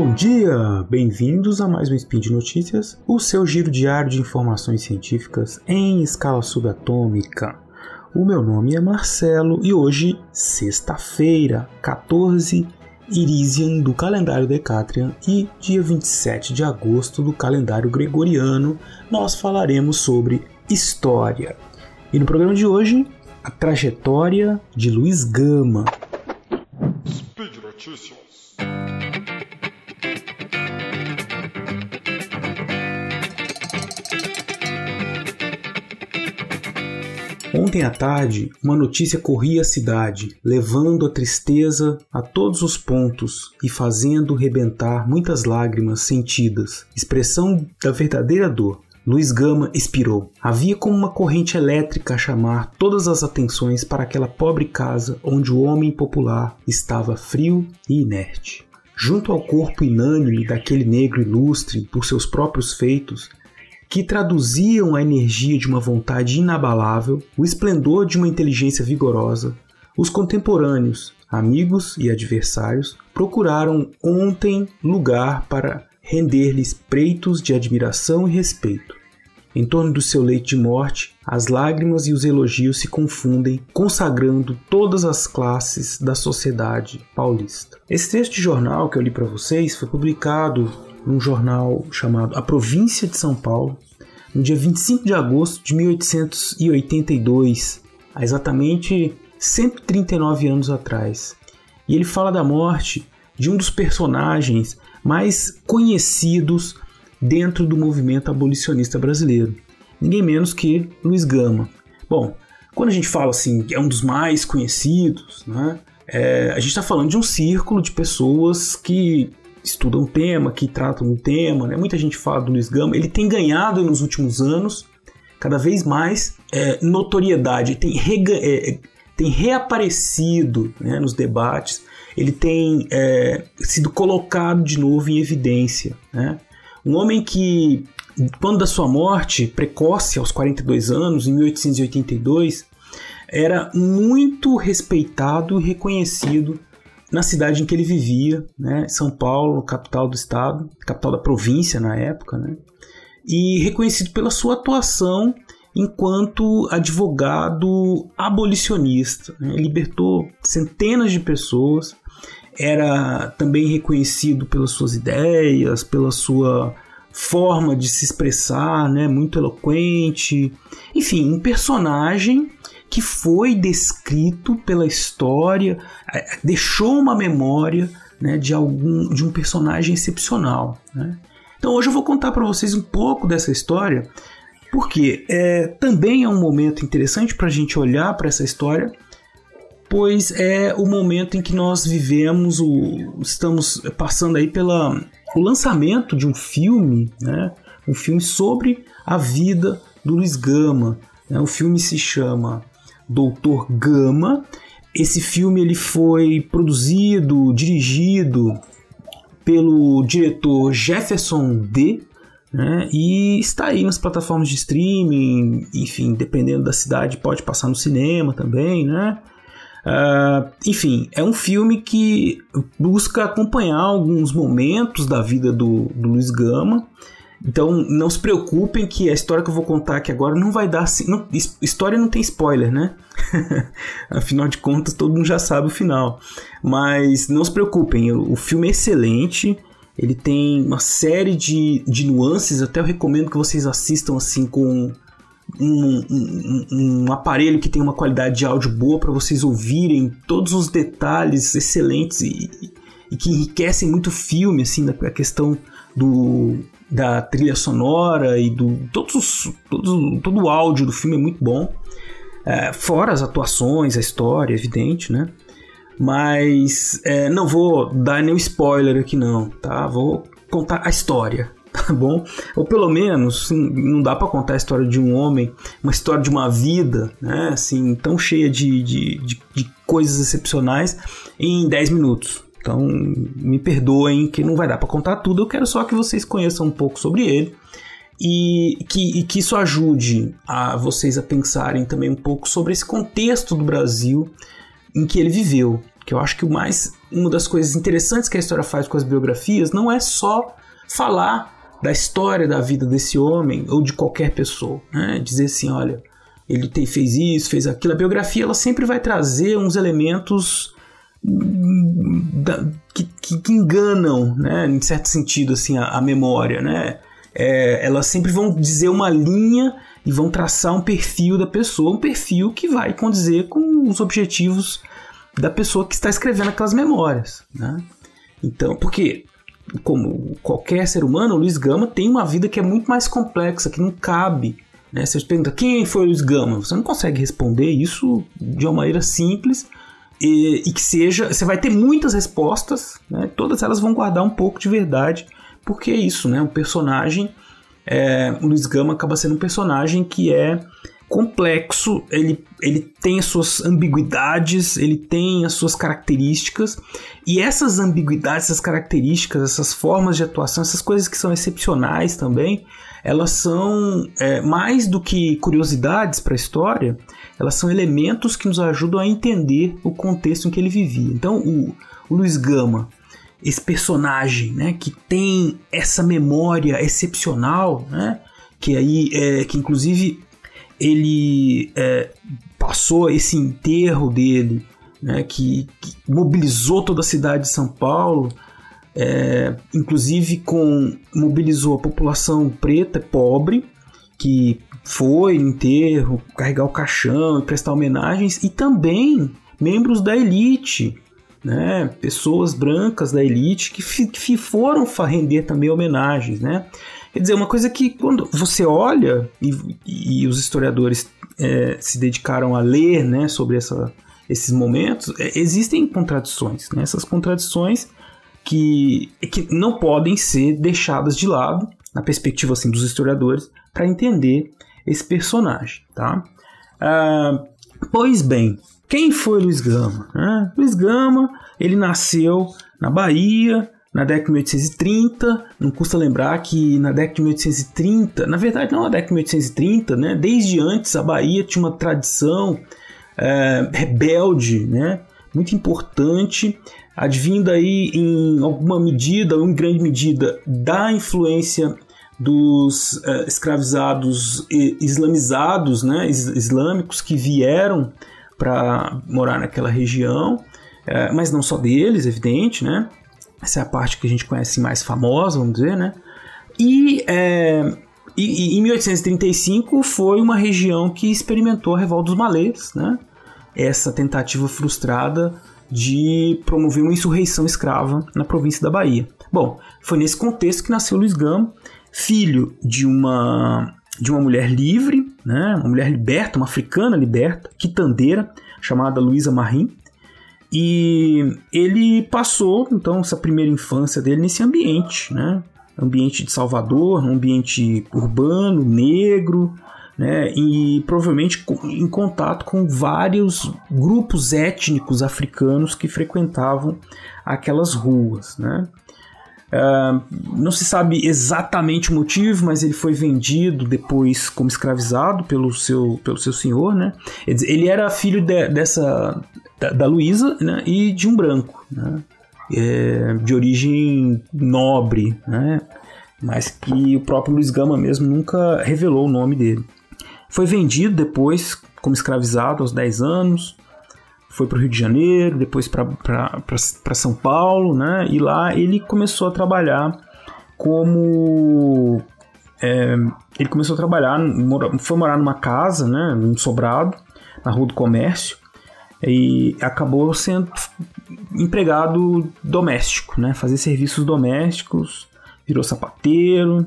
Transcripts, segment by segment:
Bom dia! Bem-vindos a mais um Spin de Notícias, o seu giro diário de informações científicas em escala subatômica. O meu nome é Marcelo e hoje, sexta-feira, 14 Irisian do calendário Decatrian e dia 27 de agosto do calendário Gregoriano, nós falaremos sobre história. E no programa de hoje, a trajetória de Luiz Gama. Speed Notícias. Ontem à tarde, uma notícia corria a cidade, levando a tristeza a todos os pontos e fazendo rebentar muitas lágrimas sentidas, expressão da verdadeira dor. Luiz Gama expirou. Havia como uma corrente elétrica a chamar todas as atenções para aquela pobre casa onde o homem popular estava frio e inerte. Junto ao corpo inânime daquele negro ilustre por seus próprios feitos, que traduziam a energia de uma vontade inabalável, o esplendor de uma inteligência vigorosa, os contemporâneos, amigos e adversários, procuraram ontem lugar para render-lhes preitos de admiração e respeito. Em torno do seu leito de morte, as lágrimas e os elogios se confundem, consagrando todas as classes da sociedade paulista. Esse texto de jornal que eu li para vocês foi publicado num jornal chamado A Província de São Paulo, no dia 25 de agosto de 1882, há exatamente 139 anos atrás. E ele fala da morte de um dos personagens mais conhecidos dentro do movimento abolicionista brasileiro, ninguém menos que Luiz Gama. Bom, quando a gente fala assim, é um dos mais conhecidos, né? É, a gente está falando de um círculo de pessoas que estudam o tema, que tratam o tema, né? Muita gente fala do Luiz Gama. Ele tem ganhado nos últimos anos cada vez mais é, notoriedade, tem, rega, é, tem reaparecido né, nos debates, ele tem é, sido colocado de novo em evidência. Né? Um homem que, quando da sua morte precoce, aos 42 anos, em 1882, era muito respeitado e reconhecido na cidade em que ele vivia, né, São Paulo, capital do estado, capital da província na época, né, e reconhecido pela sua atuação enquanto advogado abolicionista. Né, libertou centenas de pessoas, era também reconhecido pelas suas ideias, pela sua forma de se expressar, né, muito eloquente, enfim, um personagem que foi descrito pela história, é, deixou uma memória né, de algum de um personagem excepcional. Né? Então hoje eu vou contar para vocês um pouco dessa história, porque é, também é um momento interessante para a gente olhar para essa história, pois é o momento em que nós vivemos, o, estamos passando aí pela o lançamento de um filme, né, um filme sobre a vida do Luiz Gama. Né, o filme se chama Doutor Gama. Esse filme ele foi produzido, dirigido pelo diretor Jefferson D. Né, e está aí nas plataformas de streaming, enfim, dependendo da cidade, pode passar no cinema também, né? Uh, enfim, é um filme que busca acompanhar alguns momentos da vida do, do Luiz Gama então não se preocupem que a história que eu vou contar aqui agora não vai dar. Não, história não tem spoiler, né? Afinal de contas, todo mundo já sabe o final. Mas não se preocupem, o, filme é excelente. Ele tem uma série de, de nuances. Até eu recomendo que vocês assistam assim com um, um, um, aparelho que tem uma qualidade de áudio boa para vocês ouvirem todos os detalhes excelentes e, e que enriquecem muito o filme, assim, a questão do, da trilha sonora e do todos, todos, todo o áudio do filme é muito bom. É, fora as atuações, a história, evidente, né? Mas é, não vou dar nenhum spoiler aqui não, tá? Vou contar a história, tá bom? Ou pelo menos, não dá para contar a história de um homem, uma história de uma vida, né? Assim, tão cheia de, de, de, de coisas excepcionais em 10 minutos, então, me perdoem que não vai dar para contar tudo, eu quero só que vocês conheçam um pouco sobre ele e que, e que isso ajude a vocês a pensarem também um pouco sobre esse contexto do Brasil em que ele viveu, Porque eu acho que o mais uma das coisas interessantes que a história faz com as biografias não é só falar da história da vida desse homem ou de qualquer pessoa, né? Dizer assim, olha, ele fez isso, fez aquilo. A biografia ela sempre vai trazer uns elementos que, que, enganam, né, em certo sentido, assim, a, a memória, né? É, elas sempre vão dizer uma linha e vão traçar um perfil da pessoa, um perfil que vai condizer com os objetivos da pessoa que está escrevendo aquelas memórias, né? Então, porque como qualquer ser humano, o Luiz Gama tem uma vida que é muito mais complexa, que não cabe. Né? Você pergunta quem foi o Luiz Gama, você não consegue responder isso de uma maneira simples e, e que seja. Você vai ter muitas respostas, né? todas elas vão guardar um pouco de verdade, porque é isso, né? Um personagem. É, o Luiz Gama acaba sendo um personagem que é complexo, ele, ele tem as suas ambiguidades, ele tem as suas características, e essas ambiguidades, essas características, essas formas de atuação, essas coisas que são excepcionais também, elas são é, mais do que curiosidades para a história, elas são elementos que nos ajudam a entender o contexto em que ele vivia. Então, o, o Luiz Gama, esse personagem né, que tem essa memória excepcional, né, que aí é, que inclusive ele é, passou esse enterro dele, né, que, que, mobilizou toda a cidade de São Paulo, é, inclusive com mobilizou a população preta, pobre, que foi no enterro, carregar o caixão e prestar homenagens, e também membros da elite, né, pessoas brancas da elite que, que foram render também homenagens, né? Quer dizer, uma coisa que quando você olha, e, e os historiadores é, se dedicaram a ler né, sobre essa, esses momentos, é, existem contradições. Né? Essas contradições que, que não podem ser deixadas de lado, na perspectiva assim, dos historiadores, para entender esse personagem. Tá? Ah, pois bem, quem foi Luiz Gama? Né? Luiz Gama ele nasceu na Bahia na década de 1830. Não custa lembrar que na década de 1830, na verdade não na década de 1830, né, desde antes a Bahia tinha uma tradição é, rebelde, né, muito importante, advinda aí em alguma medida, ou em grande medida, da influência dos é, escravizados islamizados, né, islâmicos que vieram para morar naquela região, é, mas não só deles, evidente, né? Essa é a parte que a gente conhece mais famosa, vamos dizer, né? E, é, e, e em 1835 foi uma região que experimentou a revolta dos malês, né? Essa tentativa frustrada de promover uma insurreição escrava na província da Bahia. Bom, foi nesse contexto que nasceu Luiz Gama, filho de uma de uma mulher livre, né, uma mulher liberta, uma africana liberta, quitandeira, chamada Luísa Marim, e ele passou, então, essa primeira infância dele nesse ambiente, né? Ambiente de Salvador, ambiente urbano, negro, né? E provavelmente em contato com vários grupos étnicos africanos que frequentavam aquelas ruas, né? Uh, não se sabe exatamente o motivo, mas ele foi vendido depois como escravizado pelo seu, pelo seu senhor, né? Ele era filho de, dessa da, da Luísa né? e de um branco, né? É, de origem nobre, né? Mas que o próprio Luiz Gama mesmo nunca revelou o nome dele. Foi vendido depois como escravizado aos 10 anos, foi para o Rio de Janeiro, depois para São Paulo, né? E lá ele começou a trabalhar como é, ele começou a trabalhar, foi morar numa casa, né, num sobrado, na Rua do Comércio, e acabou sendo empregado doméstico, né, fazer serviços domésticos, virou sapateiro,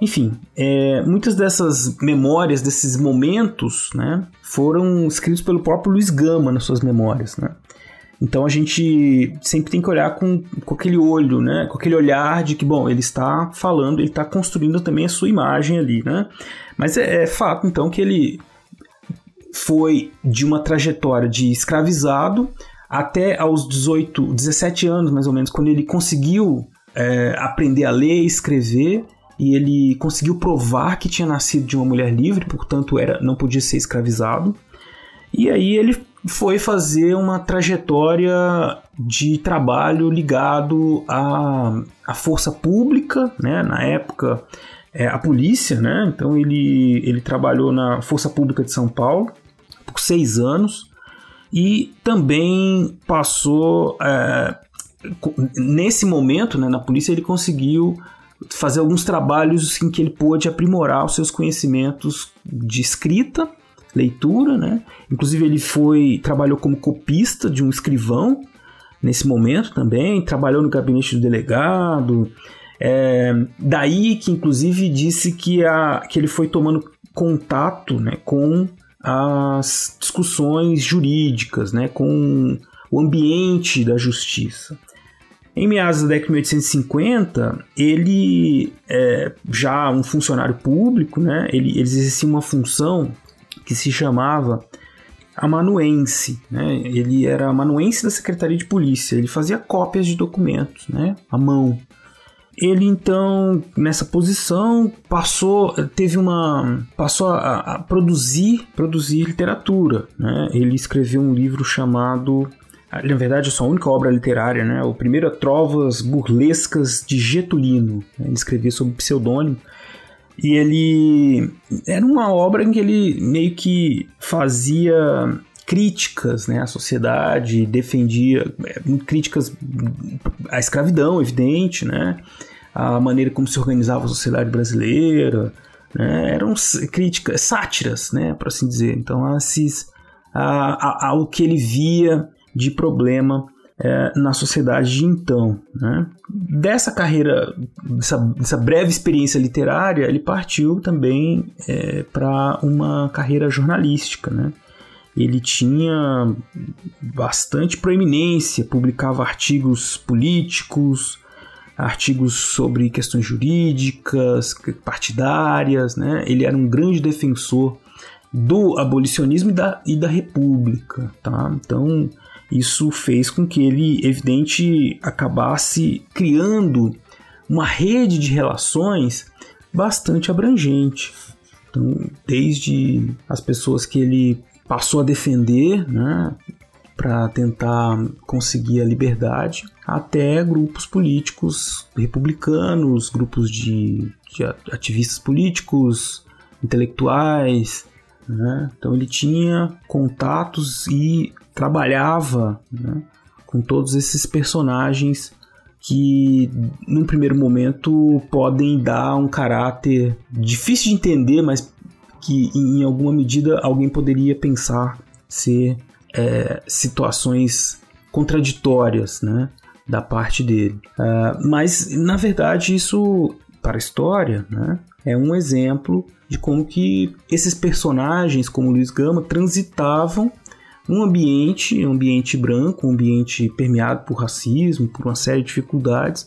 enfim, é, muitas dessas memórias, desses momentos, né, foram escritos pelo próprio Luiz Gama nas suas memórias, né? Então a gente sempre tem que olhar com, com aquele olho, né? Com aquele olhar de que, bom, ele está falando, ele está construindo também a sua imagem ali, né? Mas é, é fato, então, que ele foi de uma trajetória de escravizado até aos 18, 17 anos, mais ou menos, quando ele conseguiu é, aprender a ler e escrever e ele conseguiu provar que tinha nascido de uma mulher livre, portanto era não podia ser escravizado. E aí ele foi fazer uma trajetória de trabalho ligado à, à força pública, né? Na época, é, a polícia, né? Então ele, ele trabalhou na Força Pública de São Paulo por seis anos e também passou é, nesse momento, né, na polícia ele conseguiu fazer alguns trabalhos em que ele pôde aprimorar os seus conhecimentos de escrita, leitura, né? Inclusive ele foi trabalhou como copista de um escrivão nesse momento também, trabalhou no gabinete do delegado. É, daí que inclusive disse que, a, que ele foi tomando contato né, com as discussões jurídicas, né, com o ambiente da justiça. Em meados da década de 1850, ele, é, já um funcionário público, né, ele, ele exercia uma função que se chamava amanuense. Né? Ele era amanuense da Secretaria de Polícia, ele fazia cópias de documentos né, à mão. Ele então nessa posição passou, teve uma, passou a, a produzir, produzir literatura. Né? Ele escreveu um livro chamado na verdade, a sua única obra literária, né? O primeiro é Trovas Burlescas de Getulino. Ele escrevia sob pseudônimo. E ele era uma obra em que ele meio que fazia críticas né, à sociedade, defendia é, críticas à escravidão, evidente, né? A maneira como se organizava a sociedade brasileira, né? eram críticas, sátiras, né, por assim dizer. Então, a, a, ao que ele via de problema é, na sociedade de então. Né? Dessa carreira, dessa, dessa, breve experiência literária, ele partiu também é, para uma carreira jornalística. Né? Ele tinha bastante proeminência, publicava artigos políticos, artigos sobre questões jurídicas, partidárias. Né? Ele era um grande defensor do abolicionismo e da, e da república. Tá? Então, isso fez com que ele, evidente, acabasse criando uma rede de relações bastante abrangente. Então, desde as pessoas que ele passou a defender, né, para tentar conseguir a liberdade, até grupos políticos republicanos, grupos de, de ativistas políticos, intelectuais. Né? Então ele tinha contatos e trabalhava né, com todos esses personagens que, num primeiro momento, podem dar um caráter difícil de entender, mas que, em alguma medida, alguém poderia pensar ser é, situações contraditórias, né? Da parte dele. Uh, mas, na verdade, isso, para a história, né? É um exemplo de como que esses personagens, como Luiz Gama, transitavam um ambiente, um ambiente branco, um ambiente permeado por racismo, por uma série de dificuldades,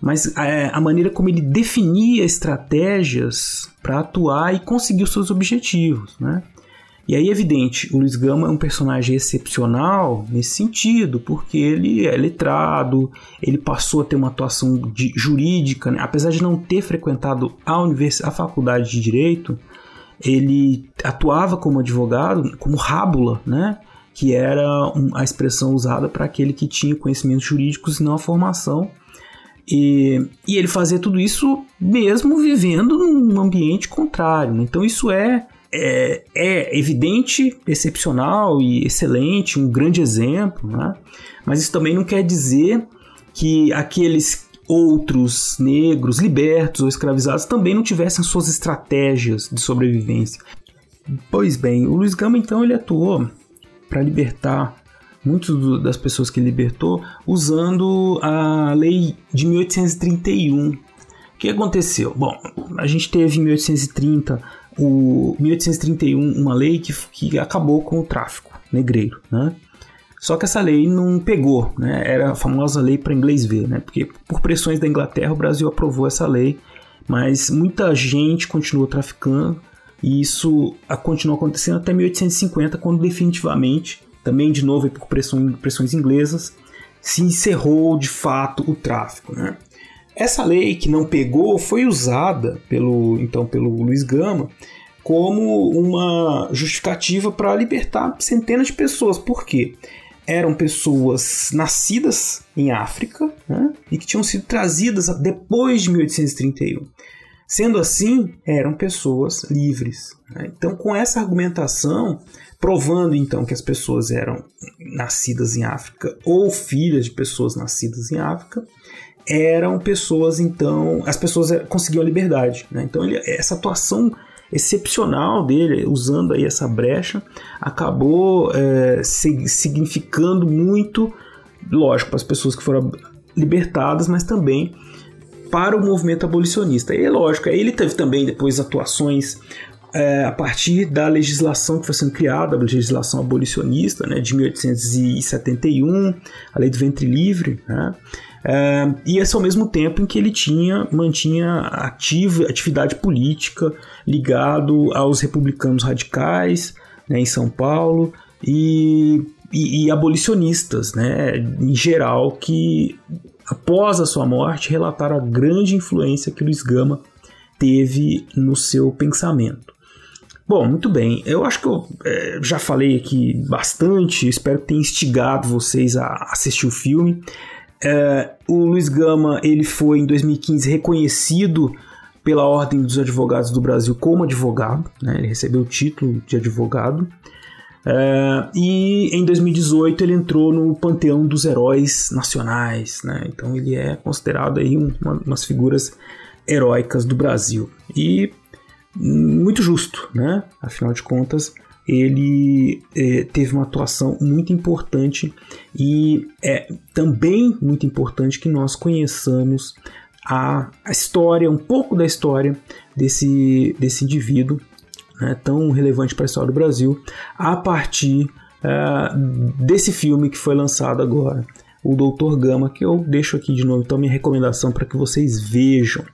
mas é, a maneira como ele definia estratégias para atuar e conseguir os seus objetivos, né? E aí, evidente, o Luiz Gama é um personagem excepcional nesse sentido, porque ele é letrado, ele passou a ter uma atuação de, jurídica, né? apesar de não ter frequentado a, univers... a faculdade de Direito, ele atuava como advogado, como rábula, né? que era a expressão usada para aquele que tinha conhecimentos jurídicos e não a formação. E, e ele fazia tudo isso mesmo vivendo num ambiente contrário. Né? Então isso é, é, é, evidente, excepcional e excelente, um grande exemplo, né? mas isso também não quer dizer que aqueles outros negros libertos ou escravizados também não tivessem suas estratégias de sobrevivência. Pois bem, o Luiz Gama então ele atuou para libertar muitas das pessoas que libertou usando a lei de 1831. O que aconteceu? Bom, a gente teve em 1830 o 1831 uma lei que, que acabou com o tráfico negreiro, né? Só que essa lei não pegou, né? Era a famosa lei para inglês ver, né? Porque por pressões da Inglaterra o Brasil aprovou essa lei, mas muita gente continuou traficando e isso continuou acontecendo até 1850, quando definitivamente, também de novo por pressões inglesas, se encerrou de fato o tráfico. Né? Essa lei que não pegou foi usada pelo então pelo Luiz Gama como uma justificativa para libertar centenas de pessoas. Por quê? Eram pessoas nascidas em África né, e que tinham sido trazidas depois de 1831. Sendo assim, eram pessoas livres. Né? Então, com essa argumentação, provando então que as pessoas eram nascidas em África ou filhas de pessoas nascidas em África, eram pessoas então, as pessoas conseguiam a liberdade. Né? Então, ele, essa atuação excepcional dele, usando aí essa brecha, acabou é, significando muito, lógico, para as pessoas que foram libertadas, mas também para o movimento abolicionista. E é lógico, ele teve também depois atuações é, a partir da legislação que foi sendo criada, a legislação abolicionista né, de 1871, a lei do ventre livre, né, é, e esse ao mesmo tempo em que ele tinha mantinha ativa, atividade política ligado aos republicanos radicais né, em São Paulo e, e, e abolicionistas né, em geral que após a sua morte relataram a grande influência que Luiz Gama teve no seu pensamento. Bom, muito bem. Eu acho que eu é, já falei aqui bastante. Espero tenha instigado vocês a assistir o filme. É, o Luiz Gama ele foi em 2015 reconhecido pela Ordem dos Advogados do Brasil como advogado, né? ele recebeu o título de advogado. É, e em 2018 ele entrou no panteão dos heróis nacionais, né? então ele é considerado aí uma, umas figuras heróicas do Brasil. E muito justo, né? afinal de contas, ele é, teve uma atuação muito importante e é também muito importante que nós conheçamos a, a história, um pouco da história desse, desse indivíduo né, tão relevante para a história do Brasil a partir uh, desse filme que foi lançado agora, o Doutor Gama, que eu deixo aqui de novo então minha recomendação para que vocês vejam.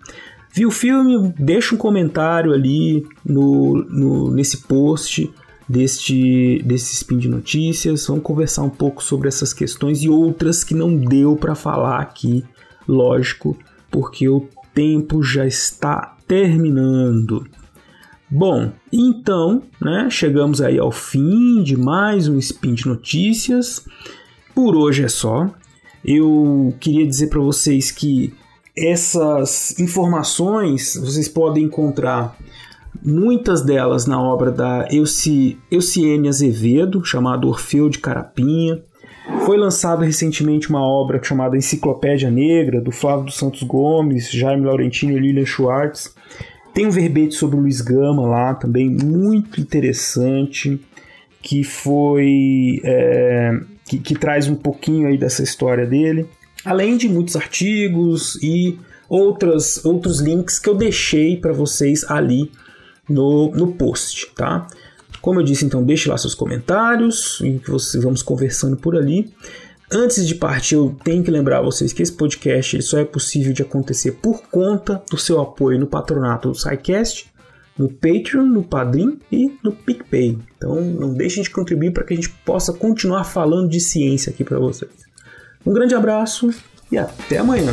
Viu o filme? Deixa um comentário ali no, no, nesse post deste, desse spin de notícias. Vamos conversar um pouco sobre essas questões e outras que não deu para falar aqui, lógico, porque o tempo já está terminando. Bom, então, né, chegamos aí ao fim de mais um spin de notícias. Por hoje é só. Eu queria dizer para vocês que essas informações vocês podem encontrar muitas delas na obra da Euci, Euciene Azevedo, chamada Orfeu de Carapinha. Foi lançada recentemente uma obra chamada Enciclopédia Negra, do Flávio dos Santos Gomes, Jaime Laurentino e Lilian Schwartz. Tem um verbete sobre o Luiz Gama lá também, muito interessante, que foi. É, que, que traz um pouquinho aí dessa história dele. Além de muitos artigos e outras, outros links que eu deixei para vocês ali no, no post, tá? Como eu disse, então deixe lá seus comentários e vamos conversando por ali. Antes de partir, eu tenho que lembrar vocês que esse podcast só é possível de acontecer por conta do seu apoio no patronato do SciCast, no Patreon, no Padrim e no PicPay. Então não deixem de contribuir para que a gente possa continuar falando de ciência aqui para vocês. Um grande abraço e até amanhã.